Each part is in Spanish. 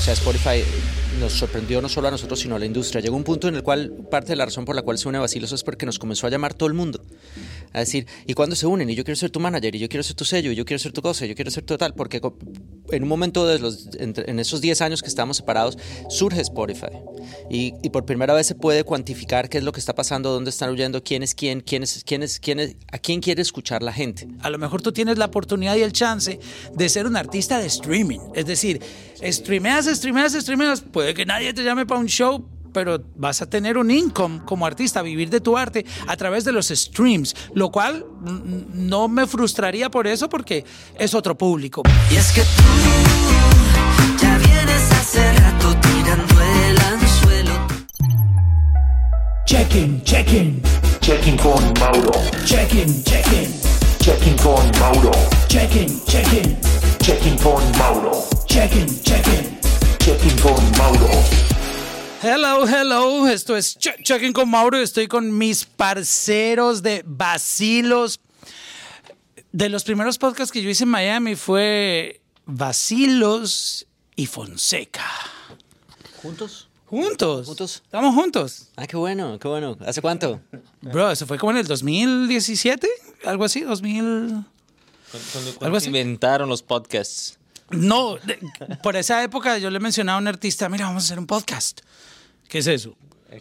O sea, Spotify nos sorprendió no solo a nosotros, sino a la industria. Llegó un punto en el cual parte de la razón por la cual se une Vacilos es porque nos comenzó a llamar todo el mundo. A decir, ¿y cuándo se unen? Y yo quiero ser tu manager, y yo quiero ser tu sello, y yo quiero ser tu cosa, y yo quiero ser tu tal. Porque en un momento de los, en esos 10 años que estábamos separados, surge Spotify. Y, y, por primera vez se puede cuantificar qué es lo que está pasando, dónde están huyendo, quién es quién, quién es, quién es, quién es, a quién quiere escuchar la gente. A lo mejor tú tienes la oportunidad y el chance de ser un artista de streaming. Es decir, streameas, streameas, streameas. Puede que nadie te llame para un show, pero vas a tener un income como artista, vivir de tu arte a través de los streams, lo cual no me frustraría por eso porque es otro público. Y es que tú ya vienes hace rato tirando el anzuelo. Check-in, check-in. Checking con Mauro. Check-in, check-in. Checking con Mauro. Check-in, check-in. Checking con Mauro. Check-in, check-in. Checking con Mauro. Hello, hello. Esto es Checking con Mauro. Estoy con mis parceros de Vacilos. De los primeros podcasts que yo hice en Miami fue Vacilos y Fonseca. ¿Juntos? Juntos. ¿Juntos? Estamos juntos. Ah, qué bueno, qué bueno. ¿Hace cuánto? Bro, eso fue como en el 2017, algo así, 2000. ¿Cuándo, Algo así. inventaron los podcasts? No, de- por esa época yo le mencionaba a un artista, mira, vamos a hacer un podcast. ¿Qué es eso?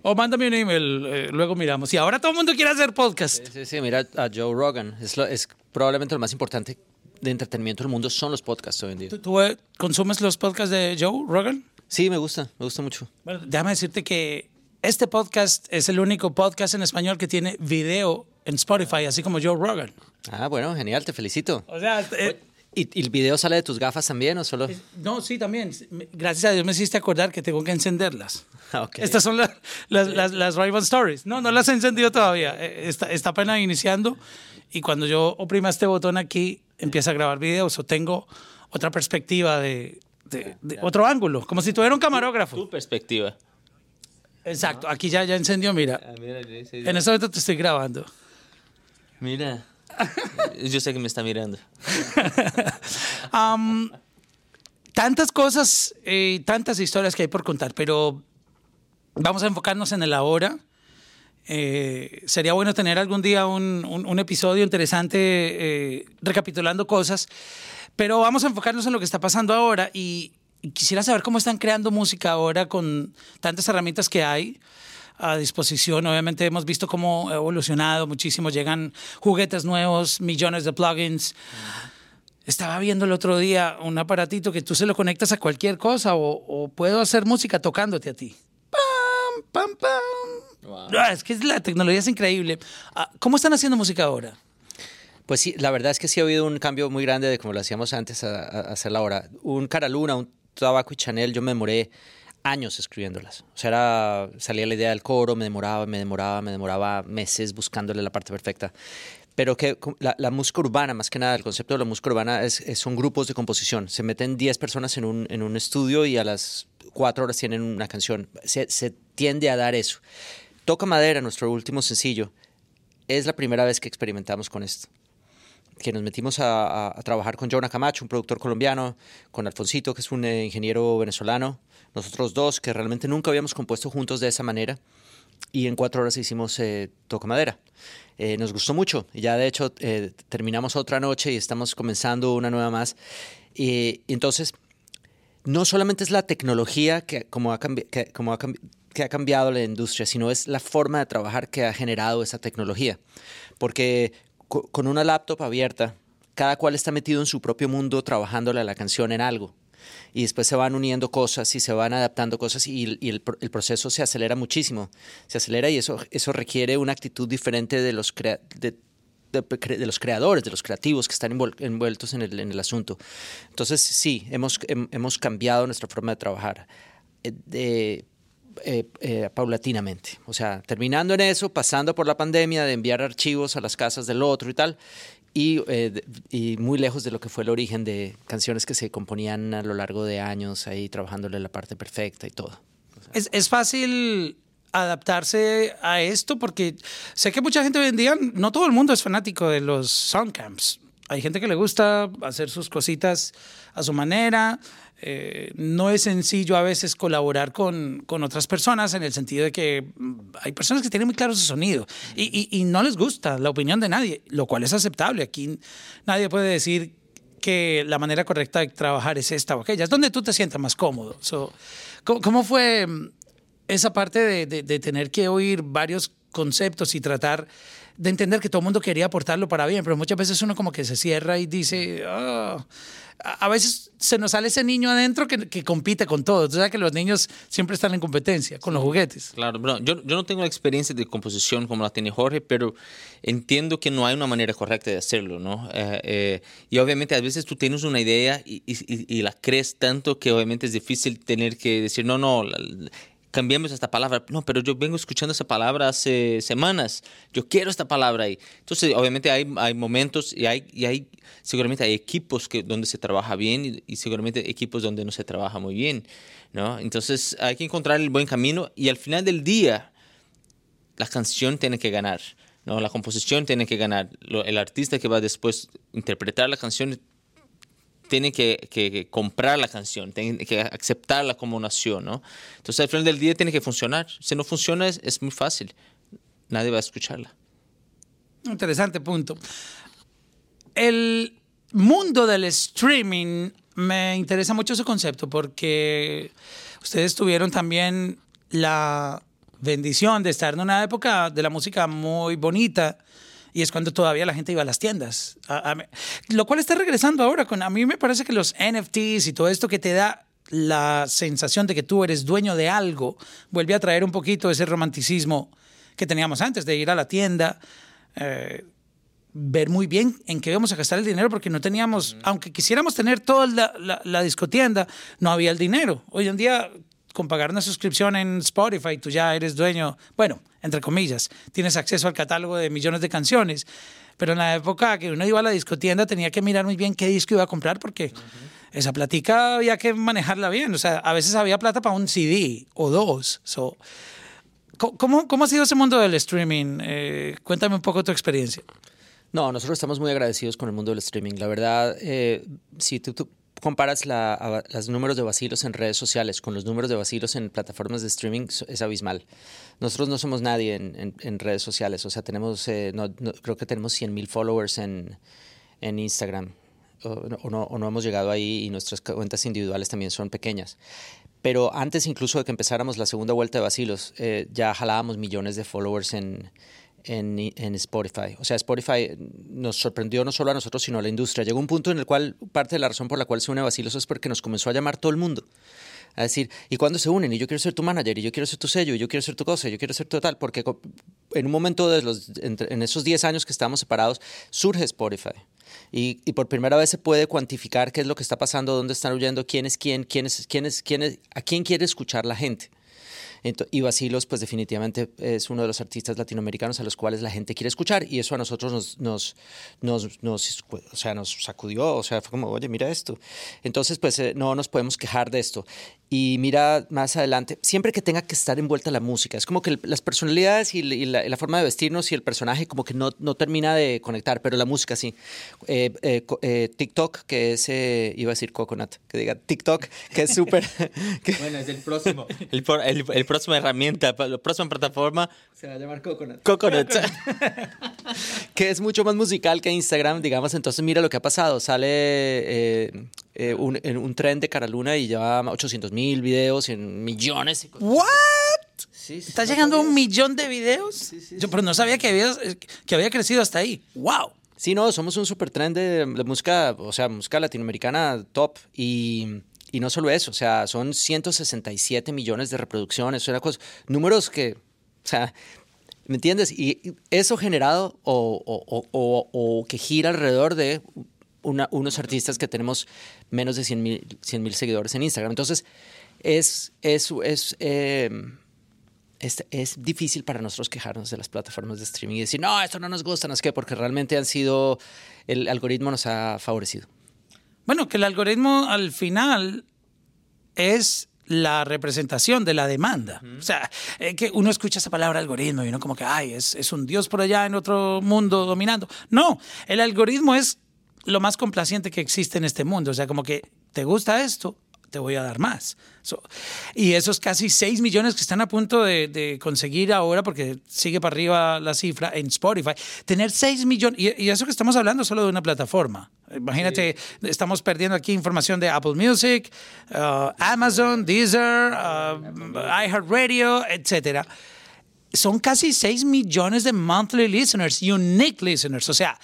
O mándame un email, eh, luego miramos. Y ahora todo el mundo quiere hacer podcast. Sí, sí, mira a Joe Rogan. Es, lo- es probablemente lo más importante de entretenimiento del mundo son los podcasts hoy en día. ¿Tú, tú, eh, consumes los podcasts de Joe Rogan? Sí, me gusta, me gusta mucho. Bueno, déjame decirte que este podcast es el único podcast en español que tiene video en Spotify, así como Joe Rogan. Ah, bueno, genial, te felicito. O sea, eh, ¿Y, y el video sale de tus gafas también o solo...? no, sí, también. Gracias a Dios me hiciste acordar que tengo que encenderlas. Ah, ok. Estas son las, las, las, las Ray-Ban Stories. No, no las he encendido todavía. Eh, Está, está apenas iniciando y cuando yo oprima este botón aquí, empieza a grabar videos o tengo otra perspectiva de, de- de otro ángulo, como si tuviera un camarógrafo. Tu perspectiva. Exacto, aquí ya, ya encendió, mira. mira, En este momento te estoy grabando. mira. Yo sé que me está mirando. Am, tantas cosas, eh, tantas historias que hay por contar, pero vamos a enfocarnos en el ahora. Eh, sería bueno tener algún día un, un- un episodio interesante eh, recapitulando cosas, pero vamos a enfocarnos en lo que está pasando ahora y, y quisiera saber cómo están creando música ahora con tantas herramientas que hay a disposición. Obviamente hemos visto cómo ha evolucionado muchísimo, llegan juguetes nuevos, millones de plugins. Estaba viendo el otro día un aparatito que tú se lo conectas a cualquier cosa o, o puedo hacer música tocándote a ti. Pam, pam, pam. Ah, es que la tecnología es increíble. Ah, ¿Cómo están haciendo música ahora? Pues sí, la verdad es que sí ha habido un cambio muy grande de como lo hacíamos antes a, a hacerla ahora. Un Caraluna, un Tabaco y Chanel, yo me demoré años escribiéndolas. O sea, era, salía la idea del coro, me demoraba, me demoraba, me demoraba meses buscándole la parte perfecta. Pero que la, la música urbana, más que nada, el concepto de la música urbana es, es- son grupos de composición. Se meten 10 personas en un, en un estudio y a las 4 horas tienen una canción. Se, se tiende a dar eso. Toca Madera, nuestro último sencillo, es la primera vez que experimentamos con esto que nos metimos a, a- a trabajar con Jonah Camacho, un productor colombiano, con Alfonsito, que es un eh, ingeniero venezolano, nosotros dos, que realmente nunca habíamos compuesto juntos de esa manera, y en cuatro horas hicimos eh, Toca Madera. Eh, nos gustó mucho, ya de hecho eh, terminamos otra noche y estamos comenzando una nueva más. Y, entonces, no solamente es la tecnología que, como ha, que, como ha que ha cambiado la industria, sino es la forma de trabajar que ha generado esa tecnología. Porque con una laptop abierta, cada cual está metido en su propio mundo trabajándole a la canción en algo. Y después se van uniendo cosas y se van adaptando cosas y, y el, el proceso se acelera muchísimo. Se acelera y eso, eso requiere una actitud diferente de los, crea- de, de, de los creadores, de los creativos que están envuel- envueltos en el, en el asunto. Entonces, sí, hemos, hem- hemos cambiado nuestra forma de trabajar eh, eh, eh, paulatinamente. O sea, terminando en eso, pasando por la pandemia de enviar archivos a las casas del otro y tal, y, eh, y muy lejos de lo que fue el origen de canciones que se componían a lo largo de años, ahí trabajándole la parte perfecta y todo. ¿Es, es fácil adaptarse a esto? Porque sé que mucha gente hoy en día, no todo el mundo es fanático de los soundcamps. Hay gente que le gusta hacer sus cositas a su manera. Eh, no es sencillo a veces colaborar con, con, otras personas en el sentido de que mm, hay personas que tienen muy claro su sonido y, y, no les gusta la opinión de nadie, lo cual es aceptable. Aquí nadie puede decir que la manera correcta de trabajar es esta o aquella. Es donde tú te sientas más cómodo. ¿cómo, ¿cómo, fue mm, esa parte de, de tener que oír varios conceptos y tratar de entender que todo el mundo quería aportarlo para bien, pero muchas veces uno como que se cierra y dice, oh. a veces se nos sale ese niño adentro que, que compite con todo. Tú sabes que los niños siempre están en competencia con los juguetes. Claro, bueno, yo, yo no tengo la experiencia de composición como la tiene Jorge, pero entiendo que no hay una manera correcta de hacerlo, ¿no? Eh, eh, y obviamente a veces tú tienes una idea y, y, y, la crees tanto que obviamente es difícil tener que decir, no, no, la, cambiemos esta palabra. No, pero yo vengo escuchando esa palabra hace semanas. Yo quiero esta palabra ahí. Entonces, obviamente hay, hay momentos y hay, y hay, seguramente hay equipos que, donde se trabaja bien y, y, seguramente equipos donde no se trabaja muy bien, ¿no? Entonces, hay que encontrar el buen camino y al final del día, la canción tiene que ganar. ¿no? La composición tiene que ganar. El artista que va después a interpretar la canción tiene que, que, comprar la canción, tiene que aceptarla como nació, ¿no? Entonces, al final del día tiene que funcionar. Si no funciona, es, es muy fácil. Nadie va a escucharla. Interesante punto. El mundo del streaming me interesa mucho ese concepto porque ustedes tuvieron también la bendición de estar en una época de la música muy bonita y es cuando todavía la gente iba a las tiendas. A, a, lo cual está regresando ahora. Con, a mí me parece que los NFTs y todo esto que te da la sensación de que tú eres dueño de algo, vuelve a traer un poquito ese romanticismo que teníamos antes de ir a la tienda. Eh, ver muy bien en qué íbamos a gastar el dinero porque no teníamos, mm. aunque quisiéramos tener toda la, la, la discotienda, no había el dinero. Hoy en día con pagar una suscripción en Spotify, tú ya eres dueño, bueno, entre comillas, tienes acceso al catálogo de millones de canciones. Pero en la época que uno iba a la discotienda tenía que mirar muy bien qué disco iba a comprar porque uh -huh. esa platica había que manejarla bien. O sea, a veces había plata para un CD o dos. So, ¿cómo, ¿Cómo ha sido ese mundo del streaming? Eh, cuéntame un poco tu experiencia. No, nosotros estamos muy agradecidos con el mundo del streaming. La verdad, eh, si tú, tú comparas los números de vacilos en redes sociales con los números de vacilos en plataformas de streaming, es abismal. Nosotros no somos nadie en, redes sociales, o sea, tenemos, eh, creo que tenemos 100 mil followers en, en Instagram, o, o, no, o no hemos llegado ahí y nuestras cuentas individuales también son pequeñas. Pero antes incluso de que empezáramos la segunda vuelta de vacilos, eh, ya jalábamos millones de followers en, en, en, Spotify. O sea, Spotify nos sorprendió no solo a nosotros, sino a la industria. Llegó un punto en el cual parte de la razón por la cual se une Basilos es porque nos comenzó a llamar todo el mundo. A decir, ¿y cuándo se unen? Y yo quiero ser tu manager, y yo quiero ser tu sello, y yo quiero ser tu cosa, y yo quiero ser tu tal. Porque en un momento de los, en esos 10 años que estábamos separados, surge Spotify. Y, y, por primera vez se puede cuantificar qué es lo que está pasando, dónde están huyendo, quién es quién, quién es, quién es, quién es, a quién quiere escuchar la gente. Y Basilos, pues definitivamente es uno de los artistas latinoamericanos a los cuales la gente quiere escuchar y eso a nosotros nos, nos, nos, o sea, nos sacudió, o sea, fue como, oye, mira esto. Entonces, pues eh, no nos podemos quejar de esto. Y mira más adelante, siempre que tenga que estar envuelta la música, es como que las personalidades y, y, la, y la, forma de vestirnos y el personaje como que no, no termina de conectar, pero la música sí. Eh, eh, eh, TikTok, que es, iba a decir Coconut, que diga TikTok, que es súper... bueno, es el próximo, el, el, el próxima herramienta, la próxima plataforma. Se va a llamar Coconut. Coconut. que es mucho más musical que Instagram, digamos. Entonces, mira lo que ha pasado. Sale eh, eh, un, un, tren de Caraluna y lleva 800 mil videos y millones. Y ¿What? Sí, sí, ¿Está no llegando a un millón de videos? Sí, Yo, pero no sabía que había, que había crecido hasta ahí. ¡Wow! Sí, no, somos un super tren de, de música, o sea, música latinoamericana top. Y y no solo eso, o sea, son 167 millones de reproducciones, una cosa, números que, o sea, ¿me entiendes? Y eso generado o, o, o, o que gira alrededor de una, unos artistas que tenemos menos de 100 mil seguidores en Instagram. Entonces, es, es, es, eh, es, es, difícil para nosotros quejarnos de las plataformas de streaming y decir, no, esto no nos gusta, no es que, porque realmente han sido, el algoritmo nos ha favorecido. Bueno, que el algoritmo al final es la representación de la demanda. Uh -huh. O sea, eh, que uno escucha esa palabra algoritmo y uno como que, ay, es, es un dios por allá en otro mundo dominando. No, el algoritmo es lo más complaciente que existe en este mundo. O sea, como que te gusta esto, te voy a dar más. So, y esos casi 6 millones que están a punto de, de conseguir ahora, porque sigue para arriba la cifra en Spotify, tener 6 millones, y, y eso que estamos hablando solo de una plataforma. Imagínate, estamos perdiendo aquí información de Apple Music, uh, Amazon, Deezer, uh, iHeartRadio, etcétera son casi 6 millones de monthly listeners, unique listeners. O sea,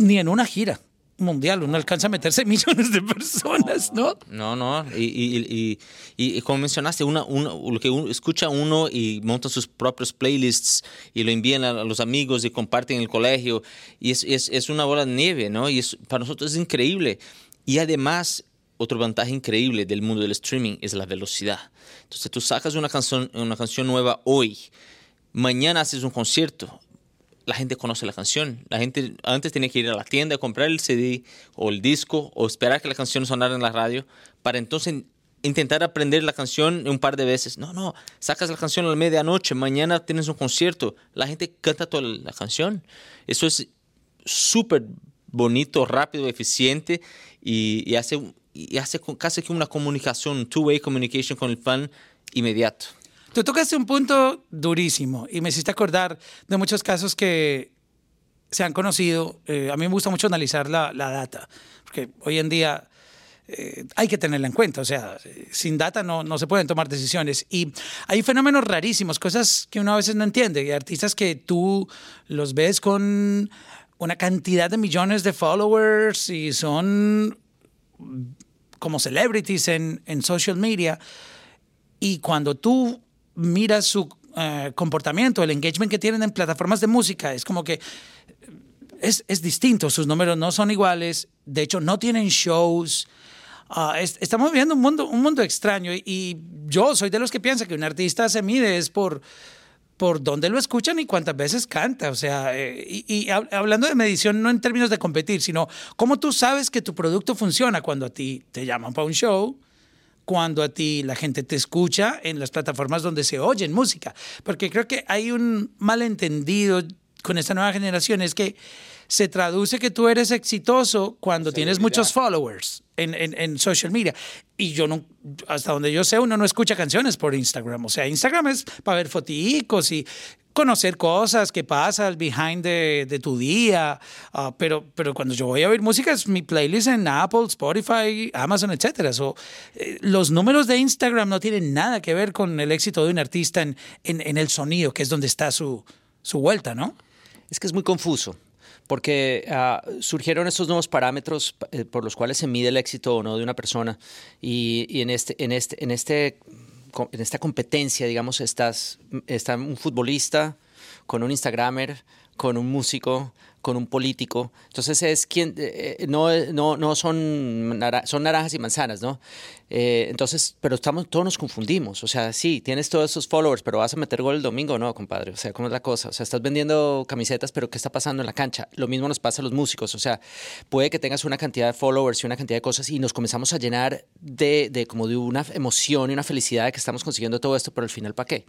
ni en una gira mundial uno alcanza a meterse millones de personas, ¿no? No, no. Y, y, y, y- como mencionaste, una, una- lo que uno- escucha uno y monta sus propios playlists y lo envían a, los amigos y comparten en el colegio. Y es, es, es una bola de nieve, ¿no? Y es, para nosotros es increíble. Y además, otro ventaja increíble del mundo del streaming es la velocidad. Entonces, tú sacas una canción, una canción nueva hoy, mañana haces un concierto, la gente conoce la canción. La gente antes tenía que ir a la tienda a comprar el CD o el disco o esperar que la canción sonara en la radio para entonces intentar aprender la canción un par de veces. No, no, sacas la canción a la medianoche, mañana tienes un concierto, la gente canta toda la canción. Eso es súper bonito, rápido, eficiente y, y hace, y hace casi que una comunicación, two-way communication con el fan inmediato. Tú tocaste un punto durísimo y me hiciste acordar de muchos casos que se han conocido. Eh, a mí me gusta mucho analizar la, la data, porque hoy en día eh, hay que tenerla en cuenta. O sea, sin data no, no se pueden tomar decisiones. Y hay fenómenos rarísimos, cosas que uno a veces no entiende. Y artistas que tú los ves con una cantidad de millones de followers y son como celebrities en, en social media. Y cuando tú miras su eh, comportamiento, el engagement que tienen en plataformas de música, es como que es, es distinto. Sus números no son iguales. De hecho, no tienen shows. Ah, es- estamos viviendo un mundo, un mundo extraño. Y, yo soy de los que piensa que un artista se mide es por, por dónde lo escuchan y cuántas veces canta. O sea, eh, y, y hab- hablando de medición, no en términos de competir, sino cómo tú sabes que tu producto funciona cuando a ti te llaman para un show, cuando a ti la gente te escucha en las plataformas donde se oye música. Porque creo que hay un malentendido con esta nueva generación, es que se traduce que tú eres exitoso cuando tienes muchos followers en, en- en social media. Y yo no, hasta donde yo sé, uno no escucha canciones por Instagram. O sea, Instagram es para ver foticos y conocer cosas que pasa al behind de, de tu día. Ah, pero, pero cuando yo voy a oír música es mi playlist en Apple, Spotify, Amazon. So, eh, los números de Instagram no tienen nada que ver con el éxito de un artista en, en, en el sonido, que es donde está su, su vuelta, ¿no? Es que es muy confuso, porque ah, surgieron estos nuevos parámetros eh, por los cuales se mide el éxito o no de una persona. Y, en, este, en, este, en, este, en esta competencia, digamos, estás, está un futbolista con un Instagramer, con un músico, con un político. Entonces es quien eh, eh, no, no, no son, son naranjas y manzanas, ¿no? Eh, entonces, pero estamos, todos nos confundimos. O sea, sí, tienes todos esos followers, pero vas a meter gol el domingo, no, compadre. O sea, ¿cómo es la cosa? O sea, estás vendiendo camisetas, pero ¿qué está pasando en la cancha? Lo mismo nos pasa a los músicos. O sea, puede que tengas una cantidad de followers y una cantidad de cosas y nos comenzamos a llenar de, de como de una emoción y una felicidad de que estamos consiguiendo todo esto, pero al final, ¿para qué?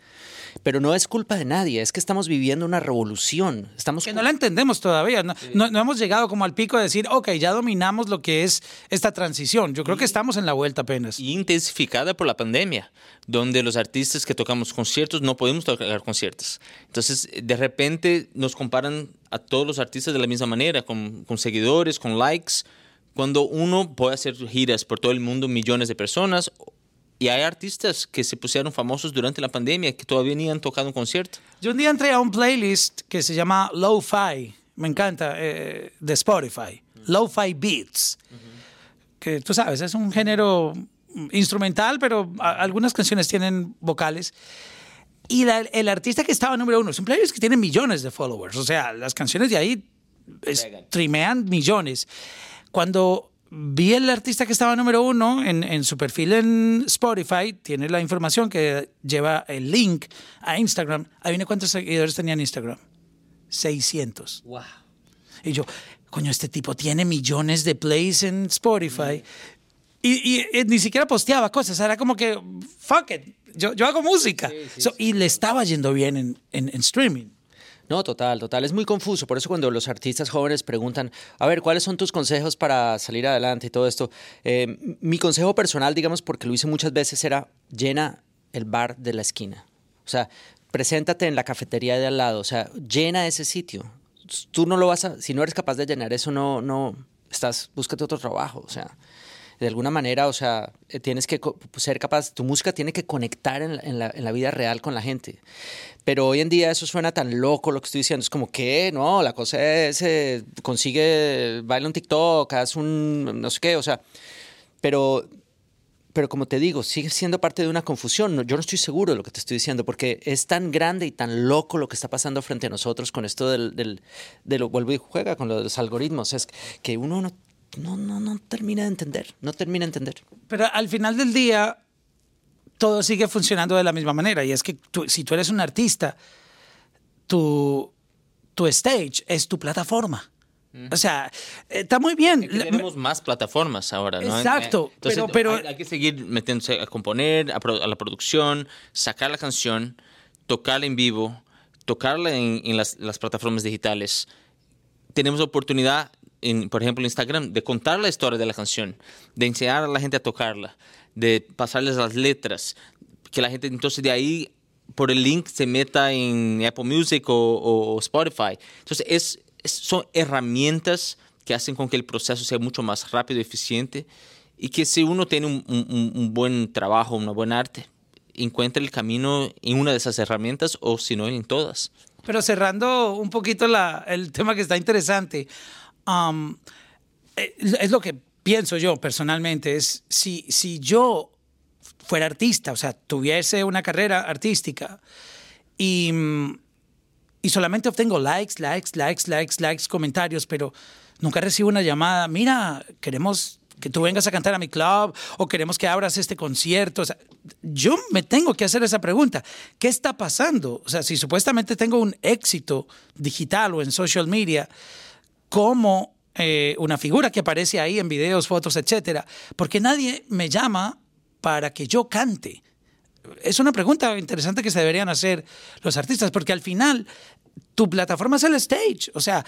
Pero no es culpa de nadie, es que estamos viviendo una revolución. Estamos Que no la entendemos todavía. No, no, no hemos llegado como al pico de decir, ok, ya dominamos lo que es esta transición. Yo creo que estamos en la vuelta apenas. y intensificada por la pandemia, donde los artistas que tocamos conciertos no podemos tocar conciertos. Entonces, de repente nos comparan a todos los artistas de la misma manera, con, con seguidores, con likes, cuando uno puede hacer giras por todo el mundo, millones de personas, y hay artistas que se pusieron famosos durante la pandemia que todavía ni han tocado un concierto. Yo un día entré a un playlist que se llama Lo-Fi, me encanta, eh, de Spotify. Lo-Fi Beats. Que tú sabes, es un género instrumental, pero algunas canciones tienen vocales. Y la- el artista que estaba número uno, es un playlist que tiene millones de followers. O sea, las canciones de ahí trimean millones. Cuando vi el artista que estaba número uno en, en su perfil en Spotify, tiene la información que lleva el link a Instagram. Adivina cuántos seguidores tenía en Instagram. 600. Wow. Y yo, coño, este tipo tiene millones de plays en Spotify. Y, y, eh, ni siquiera posteaba cosas, era como que, fuck it, yo, yo hago música. So, y le estaba yendo bien en, en- en streaming. No, total, total. Es muy confuso. Por eso cuando los artistas jóvenes preguntan, a ver, ¿cuáles son tus consejos para salir adelante y todo esto? Eh, mi consejo personal, digamos, porque lo hice muchas veces, era llena el bar de la esquina. O sea, preséntate en la cafetería de al lado. O sea, llena ese sitio. Tú no lo vas a, si no eres capaz de llenar eso, no, no, estás, búscate otro trabajo. O sea, de alguna manera, o sea, eh, tienes que ser capaz, tu música tiene que conectar en la, en la- vida real con la gente. Pero hoy en día eso suena tan loco lo que estoy diciendo. Es como que, no, la cosa es, eh, consigue, baila un TikTok, haz un, no sé qué, o sea, pero, pero como te digo, sigue siendo parte de una confusión. Yo no estoy seguro de lo que te estoy diciendo porque es tan grande y tan loco lo que está pasando frente a nosotros con esto del, del, vuelvo y juega con los algoritmos. Es que uno no, no, no, no termina de entender, no termina de entender. Pero al final del día, todo sigue funcionando de la misma manera. Y es que tú- si tú eres un artista, tu, tu stage es tu plataforma. O sea, está muy bien. Es que tenemos más plataformas ahora, ¿no? Exacto, Eh, Entonces, pero- pero- hay, hay que seguir metiéndose a componer, a, pro- a la producción, sacar la canción, tocarla en vivo, tocarla en, en las, las plataformas digitales. Tenemos la oportunidad, en, por ejemplo, Instagram, de contar la historia de la canción, de enseñar a la gente a tocarla, de pasarles las letras, que la gente entonces de ahí por el link se meta en Apple Music o, o- Spotify. Entonces, es, es- son herramientas que hacen con que el proceso sea mucho más rápido y eficiente y que si uno tiene un, un- un buen trabajo, una buena arte, encuentre el camino en una de esas herramientas o si no en todas. Pero cerrando un poquito la- el tema que está interesante, um, es lo que pienso yo personalmente, es si, si yo fuera artista, o sea, tuviese una carrera artística y, y solamente obtengo likes, likes, likes, likes, likes, comentarios, pero nunca recibo una llamada, mira, queremos que tú vengas a cantar a mi club o queremos que abras este concierto. O sea, yo me tengo que hacer esa pregunta. ¿Qué está pasando? O sea, si supuestamente tengo un éxito digital o en social media, como eh, una figura que aparece ahí en videos, fotos, etcétera, porque nadie me llama para que yo cante. Es una pregunta interesante que se deberían hacer los artistas, porque al final tu plataforma es el stage. O sea,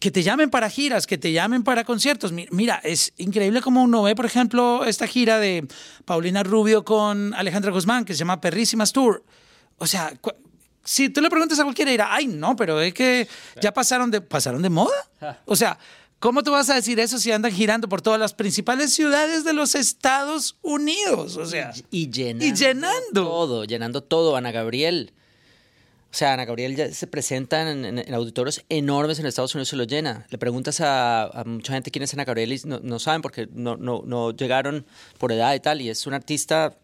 que te llamen para giras, que te llamen para conciertos. Mi- Mira, es increíble como uno ve, por ejemplo, esta gira de Paulina Rubio con Alejandra Guzmán, que se llama Perrísimas Tour. O sea, si tú le preguntas a cualquiera, dirá, ay, no, pero es que ya pasaron de, pasaron de moda. O sea, ¿cómo tú vas a decir eso si andan girando por todas las principales ciudades de los Estados Unidos? O sea, Y llenando. Y llenando. Todo, llenando todo. Ana Gabriel. O sea, Ana Gabriel ya se presenta en, en- en auditorios enormes en Estados Unidos y se lo llena. Le preguntas a, a mucha gente quién es Ana Gabriel y no, no saben porque no, no, no llegaron por edad y tal. Y es un artista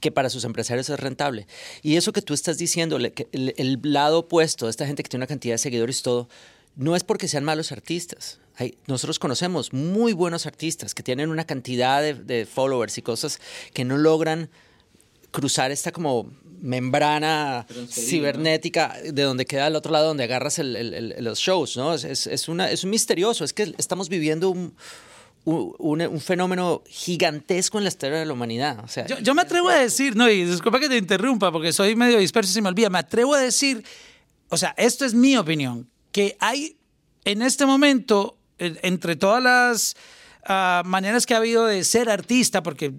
que para sus empresarios es rentable. Y eso que tú estás diciendo, que el, el lado opuesto de esta gente que tiene una cantidad de seguidores y todo, no es porque sean malos artistas. Hay, nosotros conocemos muy buenos artistas que tienen una cantidad de, de followers y cosas que no logran cruzar esta como membrana cibernética de donde queda al otro lado donde agarras el- el- el- los shows, ¿no? Es, es, es una, es un misterioso, es que estamos viviendo un, un, un- un fenómeno gigantesco en la historia de la humanidad. O sea, Yo, yo me atrevo a decir, no, y disculpa que te interrumpa porque soy medio disperso y se me olvida, me atrevo a decir, o sea, esto es mi opinión, que hay en este momento, entre todas las ah, maneras que ha habido de ser artista, porque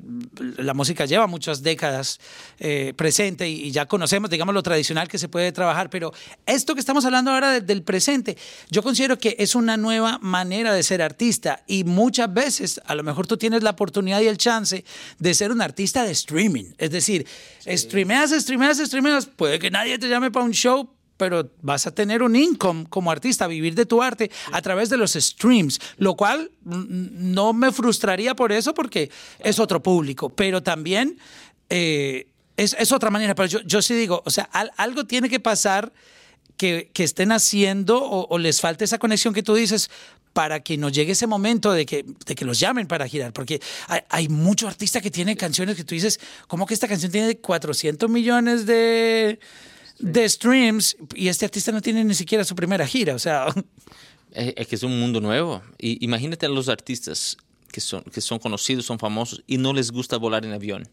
la música lleva muchas décadas eh, presente y, y ya conocemos, digamos, lo tradicional que se puede trabajar, pero esto que estamos hablando ahora de- del presente, yo considero que es una nueva manera de ser artista y muchas veces a lo mejor tú tienes la oportunidad y el chance de ser un artista de streaming, es decir, streameas, streameas, streameas, puede que nadie te llame para un show, pero vas a tener un income como artista, vivir de tu arte a través de los streams, lo cual no me frustraría por eso porque es otro público, pero también eh, es, es otra manera. Pero yo, yo sí digo, o sea, al- algo tiene que pasar que, que estén haciendo o, o les falte esa conexión que tú dices para que nos llegue ese momento de que, de que los llamen para girar, porque hay, hay mucho artista que tiene canciones que tú dices, ¿cómo que esta canción tiene 400 millones de, de streams y este artista no tiene ni siquiera su primera gira? O sea, Es, es que es un mundo nuevo. Y imagínate a los artistas que son, que son conocidos, son famosos y no les gusta volar en avión.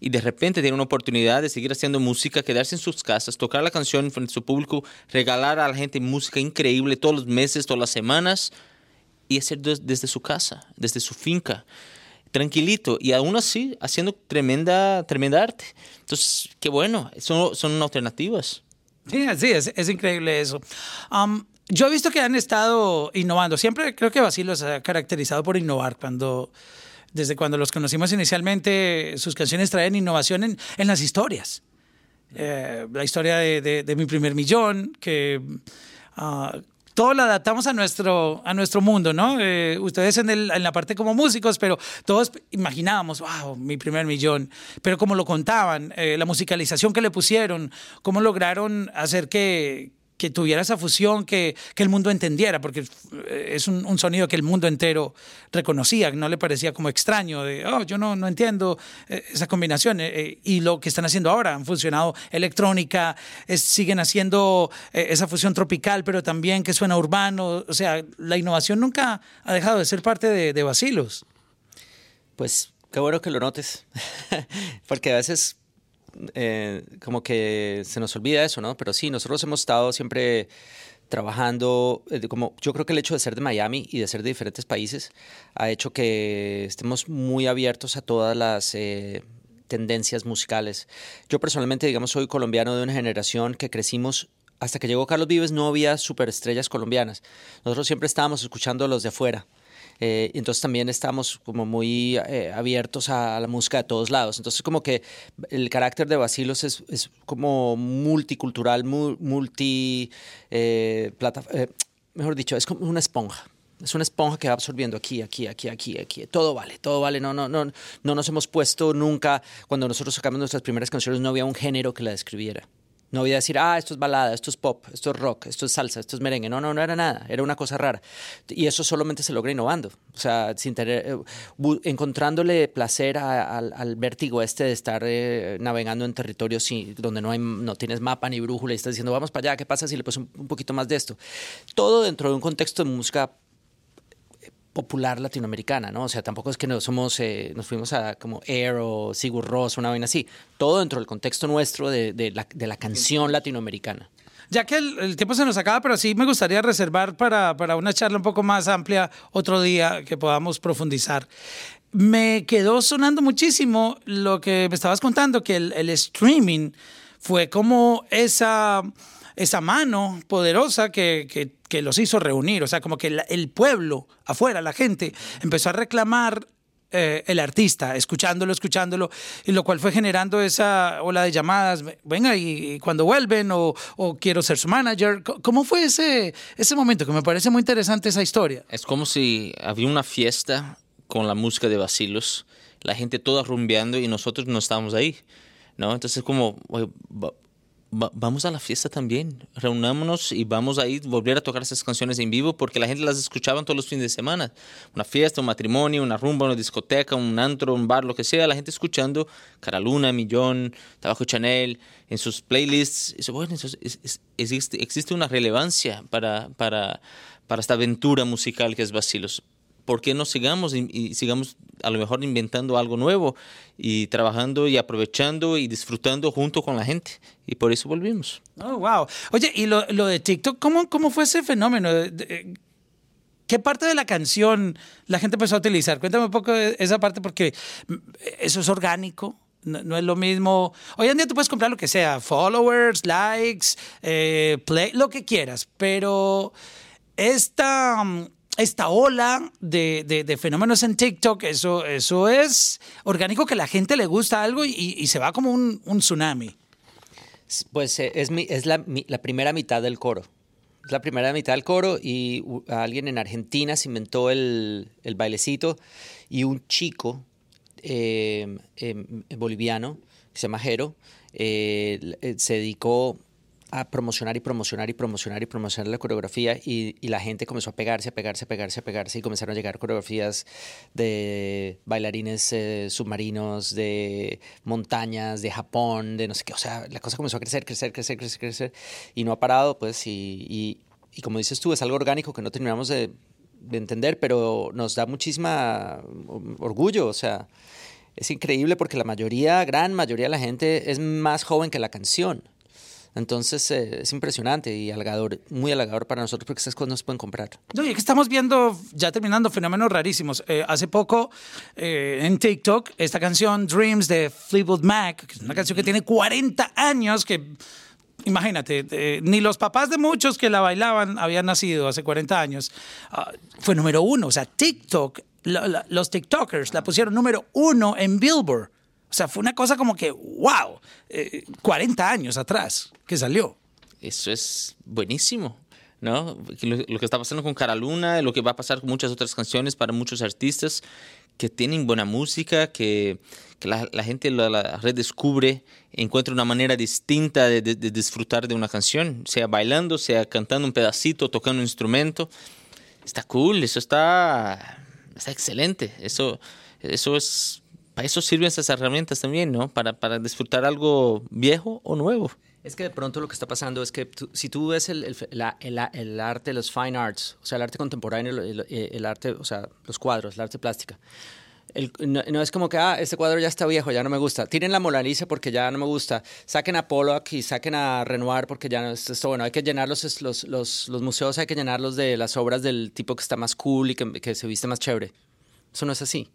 y de repente tienen una oportunidad de seguir haciendo música, quedarse en sus casas, tocar la canción frente a su público, regalar a la gente música increíble todos los meses, todas las semanas y hacer des- desde su casa, desde su finca, tranquilito y aún así haciendo tremenda, tremenda arte. Entonces, qué bueno, son, son alternativas. Sí, así es, es increíble eso. Yo he visto que han estado innovando. Siempre creo que Basilio se ha caracterizado por innovar. Cuando, desde cuando los conocimos inicialmente, sus canciones traen innovación en, en las historias. Eh, la historia de mi primer millón, que ah, todo lo adaptamos a nuestro, a nuestro mundo, ¿no? Eh, ustedes en, el- en la parte como músicos, pero todos imaginábamos, wow, mi primer millón. Pero como lo contaban, eh, la musicalización que le pusieron, cómo lograron hacer que, que tuviera esa fusión, que, que el mundo entendiera, porque eh, es un, un sonido que el mundo entero reconocía, no le parecía como extraño, de, oh, yo no, no entiendo eh, esa combinación. eh, eh, y lo que están haciendo ahora, han funcionado electrónica, siguen haciendo eh, esa fusión tropical, pero también que suena urbano. O sea, la innovación nunca ha dejado de ser parte de, de Basilos. Pues qué bueno que lo notes, porque a veces eh, como que se nos olvida eso, ¿no? Pero sí, nosotros hemos estado siempre trabajando, eh, como yo creo que el hecho de ser de Miami y de ser de diferentes países ha hecho que estemos muy abiertos a todas las eh, tendencias musicales. Yo personalmente, digamos, soy colombiano de una generación que crecimos hasta que llegó Carlos Vives no había superestrellas colombianas. Nosotros siempre estábamos escuchando a los de afuera. Eh, entonces también estamos como muy eh, abiertos a, la música de todos lados. Entonces como que el carácter de Basilos es, como multicultural, mu- multi... eh, eh, mejor dicho, es como una esponja. Es una esponja que va absorbiendo aquí, aquí, aquí, aquí, aquí. Todo vale, todo vale. No, no, no, no nos hemos puesto nunca. Cuando nosotros sacamos nuestras primeras canciones, no había un género que la describiera. No había decir, ah, esto es balada, esto es pop, esto es rock, esto es salsa, esto es merengue. No, no, no era nada. Era una cosa rara. Y eso solamente se logra innovando. O sea, sin tener, eh, encontrándole placer a- al, vértigo este de estar eh, navegando en territorios donde no, hay, no tienes mapa ni brújula y estás diciendo, vamos para allá, ¿qué pasa si le un, un poquito más de esto? Todo dentro de un contexto de música popular latinoamericana, ¿no? O sea, tampoco es que no somos, eh, nos fuimos a como Air o Sigur Rós, una vaina así. Todo dentro del contexto nuestro de, la, canción latinoamericana. Ya que el, tiempo se nos acaba, pero sí me gustaría reservar para, para una charla un poco más amplia otro día que podamos profundizar. Me quedó sonando muchísimo lo que me estabas contando, que el streaming fue como esa, esa mano poderosa que, que- los hizo reunir. O sea, como que el pueblo afuera, la gente, empezó a reclamar eh, el artista, escuchándolo, escuchándolo, y lo cual fue generando esa ola de llamadas, venga, y, y cuando vuelven, o, quiero ser su manager. ¿Cómo fue ese, ese momento? Que me parece muy interesante esa historia. Es como si había una fiesta con la música de Basilos, la gente toda rumbeando y nosotros no estábamos ahí, ¿no? Entonces como, va- va- vamos a la fiesta también, reunámonos y vamos a ir, volver a tocar esas canciones en vivo porque la gente las escuchaba todos los fines de semana. Una fiesta, un matrimonio, una rumba, una discoteca, un antro, un bar, lo que sea, la gente escuchando Caraluna, Millón, Tabaco Chanel, en sus playlists. Bueno, es- es- existe, existe una relevancia para, para, para esta aventura musical que es Basilos. ¿Por qué no sigamos y, sigamos a lo mejor inventando algo nuevo y trabajando y aprovechando y disfrutando junto con la gente? Y por eso volvimos. Oh, wow. Oye, y lo, lo de TikTok, ¿cómo, ¿cómo fue ese fenómeno? De- ¿Qué parte de la canción la gente empezó a utilizar? Cuéntame un poco esa parte porque mm, eso es orgánico. No, no es lo mismo. Hoy en día tú puedes comprar lo que sea, followers, likes, eh, play, lo que quieras, pero esta, mm, esta ola de, de- fenómenos en TikTok, eso, eso es orgánico que la gente le gusta algo y, se va como un, un tsunami. Pues eh, es, mi- es la, primera mitad del coro. Es la primera mitad del coro y alguien en Argentina se inventó el, el bailecito y un chico eh, em, boliviano que se llama Jero eh, se dedicó a promocionar y promocionar y promocionar y promocionar la coreografía y, y la gente comenzó a pegarse, a pegarse, a pegarse, a pegarse y comenzaron a llegar coreografías de bailarines eh, submarinos, de montañas, de Japón, de no sé qué. O sea, la cosa comenzó a crecer, crecer, crecer, crecer, crecer y no ha parado, pues, y, y, y como dices tú, es algo orgánico que no terminamos de, de entender, pero nos da muchísima orgullo, o sea, es increíble porque la mayoría, gran mayoría de la gente es más joven que la canción. Entonces eh, es impresionante y halagador, muy halagador para nosotros porque esas cosas no se pueden comprar. No, y es que estamos viendo, ya terminando, fenómenos rarísimos. Eh, hace poco eh, en TikTok, esta canción Dreams de Fleetwood Mac, que es una canción que tiene 40 años, que imagínate, eh, ni los papás de muchos que la bailaban habían nacido hace 40 años. Ah, fue número uno. O sea, TikTok, la- los TikTokers la pusieron número uno en Billboard. O sea, fue una cosa como que, wow, eh, 40 años atrás que salió. Eso es buenísimo, ¿no? Lo, lo que está pasando con Cara Luna, lo que va a pasar con muchas otras canciones para muchos artistas que tienen buena música, que, que la, la gente la, la redescubre, encuentra una manera distinta de, de- de disfrutar de una canción, sea bailando, sea cantando un pedacito, tocando un instrumento. Está cool, eso está, está excelente. Eso, eso es, para eso sirven esas herramientas también, ¿no? Para, para disfrutar algo viejo o nuevo. Es que de pronto lo que está pasando es que tú- si tú ves el, el, la- el- el arte, los fine arts, o sea, el arte contemporáneo, el, arte, o sea, los cuadros, el arte plástica, no, no es como que, ah, este cuadro ya está viejo, ya no me gusta. Tiren la Mona Lisa porque ya no me gusta. Saquen a Pollock y saquen a Renoir porque ya no es esto. Bueno, hay que llenar los, los, los, los museos, hay que llenarlos de las obras del tipo que está más cool y que, que se viste más chévere. Eso no es así.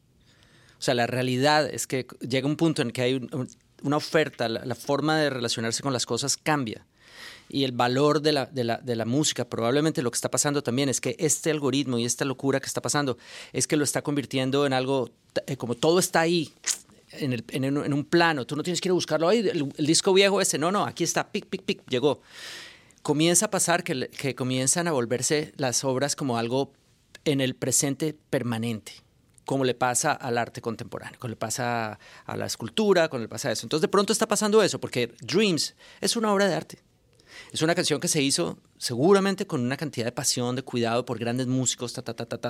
O sea, la realidad es que llega un punto en que hay un- un- una oferta, la, la forma de relacionarse con las cosas cambia. Y el valor de la, de, la, de la música, probablemente lo que está pasando también es que este algoritmo y esta locura que está pasando es que lo está convirtiendo en algo, eh, como todo está ahí, en, el- en en un plano, tú no tienes que ir a buscarlo, ahí el, el disco viejo ese, no, no, aquí está, pic, pic, pic, llegó. Comienza a pasar que, que comienzan a volverse las obras como algo en el presente permanente como le pasa al arte contemporáneo, como le pasa a la escultura, como le pasa a eso. Entonces de pronto está pasando eso, porque Dreams es una obra de arte. Es una canción que se hizo seguramente con una cantidad de pasión, de cuidado por grandes músicos, ta, ta, ta, ta, ta.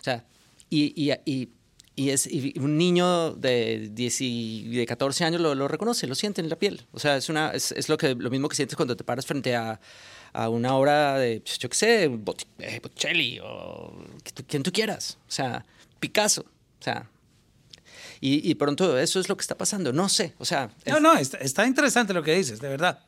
O sea, y, y, y, y es un niño de, 10 y de 14 años lo, lo reconoce, lo siente en la piel. O sea, es, una, es, es lo, que, lo mismo que sientes cuando te paras frente a, a una obra de, pues, yo qué sé, Bot- eh, o quien tú quieras. O sea, Picasso. O sea, y, y pronto eso es lo que está pasando. No sé, o sea, es- No, no, está, está interesante lo que dices, de verdad.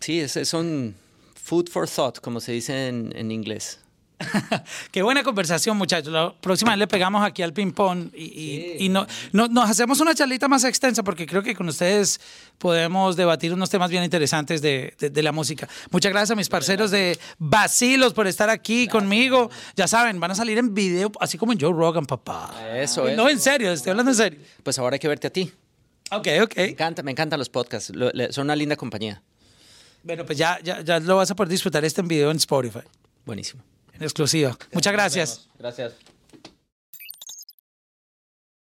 sí, es, es un food for thought, como se dice en, en inglés. Qué buena conversación, muchachos. La próxima vez le pegamos aquí al ping-pong y, y- y no, no- nos hacemos una charlita más extensa porque creo que con ustedes podemos debatir unos temas bien interesantes de, de- de la música. Muchas gracias a mis parceros de Basilos por estar aquí conmigo. Ya saben, van a salir en video, así como en Joe Rogan, papá. Eso, No, eso. en serio, estoy hablando en serio. Pues ahora hay que verte a ti. Ok, ok. Me encanta, me encantan los podcasts. Son una linda compañía. Bueno, pues ya, ya, ya lo vas a poder disfrutar este en video en Spotify, Buenísimo. En exclusiva. Muchas gracias. Gracias.